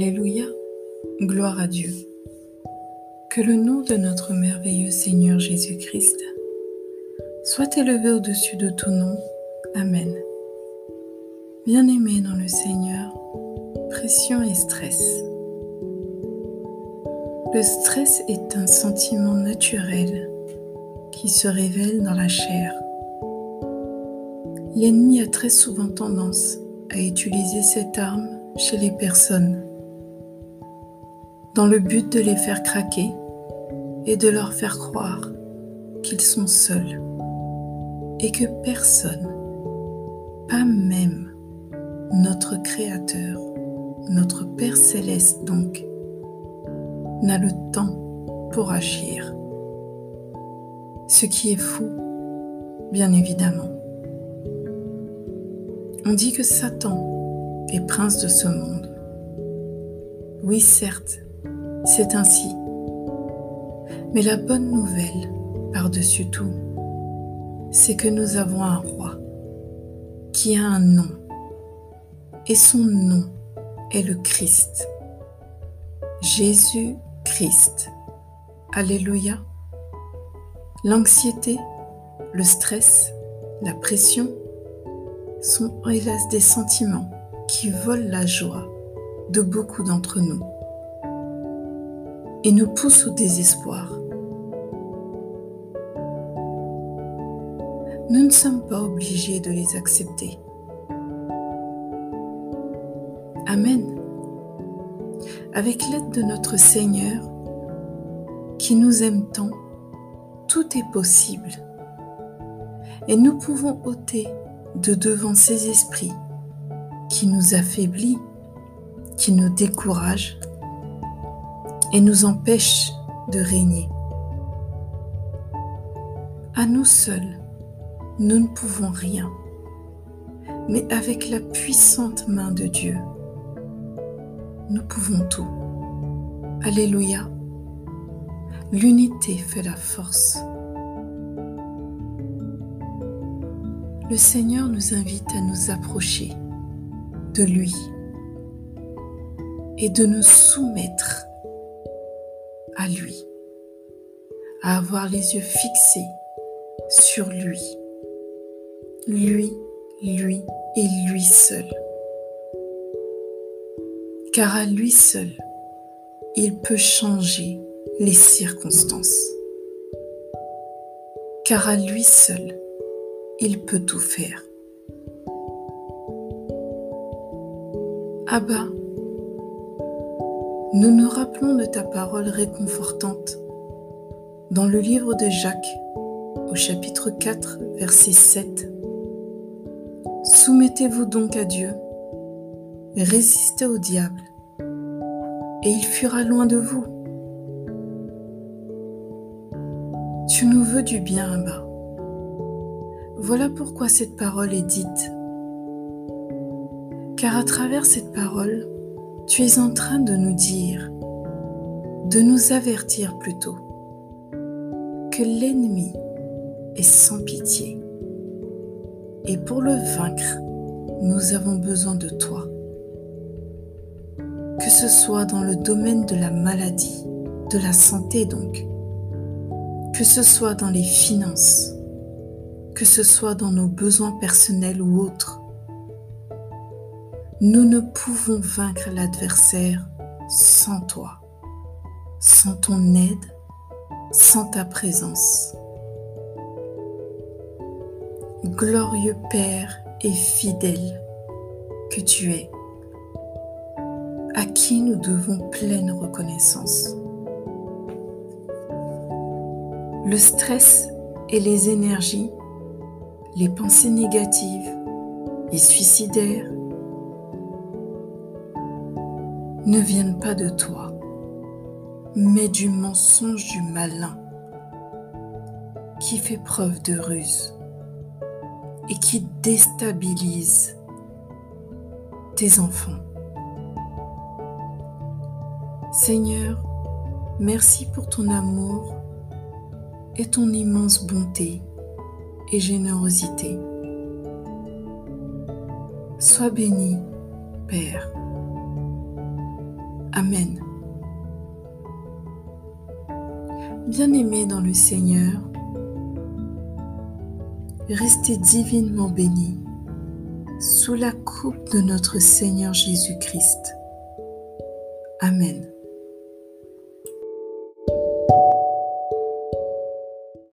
Alléluia, gloire à Dieu. Que le nom de notre merveilleux Seigneur Jésus-Christ soit élevé au-dessus de tout nom. Amen. Bien-aimé dans le Seigneur, pression et stress. Le stress est un sentiment naturel qui se révèle dans la chair. L'ennemi a très souvent tendance à utiliser cette arme chez les personnes dans le but de les faire craquer et de leur faire croire qu'ils sont seuls et que personne, pas même notre Créateur, notre Père céleste donc, n'a le temps pour agir. Ce qui est fou, bien évidemment. On dit que Satan est prince de ce monde. Oui, certes, c'est ainsi. Mais la bonne nouvelle, par-dessus tout, c'est que nous avons un roi qui a un nom. Et son nom est le Christ. Jésus-Christ. Alléluia. L'anxiété, le stress, la pression sont hélas des sentiments qui volent la joie de beaucoup d'entre nous et nous poussent au désespoir. Nous ne sommes pas obligés de les accepter. Amen. Avec l'aide de notre Seigneur, qui nous aime tant, tout est possible. Et nous pouvons ôter de devant ces esprits qui nous affaiblissent, qui nous découragent et nous empêchent de régner. À nous seuls, nous ne pouvons rien, mais avec la puissante main de Dieu, nous pouvons tout. Alléluia. L'unité fait la force. Le Seigneur nous invite à nous approcher de lui et de nous soumettre à lui, à avoir les yeux fixés sur lui, lui, lui et lui seul. Car à lui seul, il peut changer les circonstances. Car à lui seul, il peut tout faire. Abba, nous nous rappelons de ta parole réconfortante dans le livre de Jacques au chapitre 4 verset 7. Soumettez-vous donc à Dieu, résistez au diable, et il fuira loin de vous. Tu nous veux du bien, Abba. Voilà pourquoi cette parole est dite. Car à travers cette parole, tu es en train de nous dire, de nous avertir plutôt, que l'ennemi est sans pitié. Et pour le vaincre, nous avons besoin de toi. Que ce soit dans le domaine de la maladie, de la santé donc, que ce soit dans les finances, que ce soit dans nos besoins personnels ou autres. Nous ne pouvons vaincre l'adversaire sans toi, sans ton aide, sans ta présence. Glorieux Père et fidèle que tu es, à qui nous devons pleine reconnaissance. Le stress et les énergies les pensées négatives et suicidaires ne viennent pas de toi, mais du mensonge du malin qui fait preuve de ruse et qui déstabilise tes enfants. Seigneur, merci pour ton amour et ton immense bonté et générosité. Sois béni, Père. Amen. Bien-aimés dans le Seigneur, restez divinement bénis sous la coupe de notre Seigneur Jésus-Christ. Amen.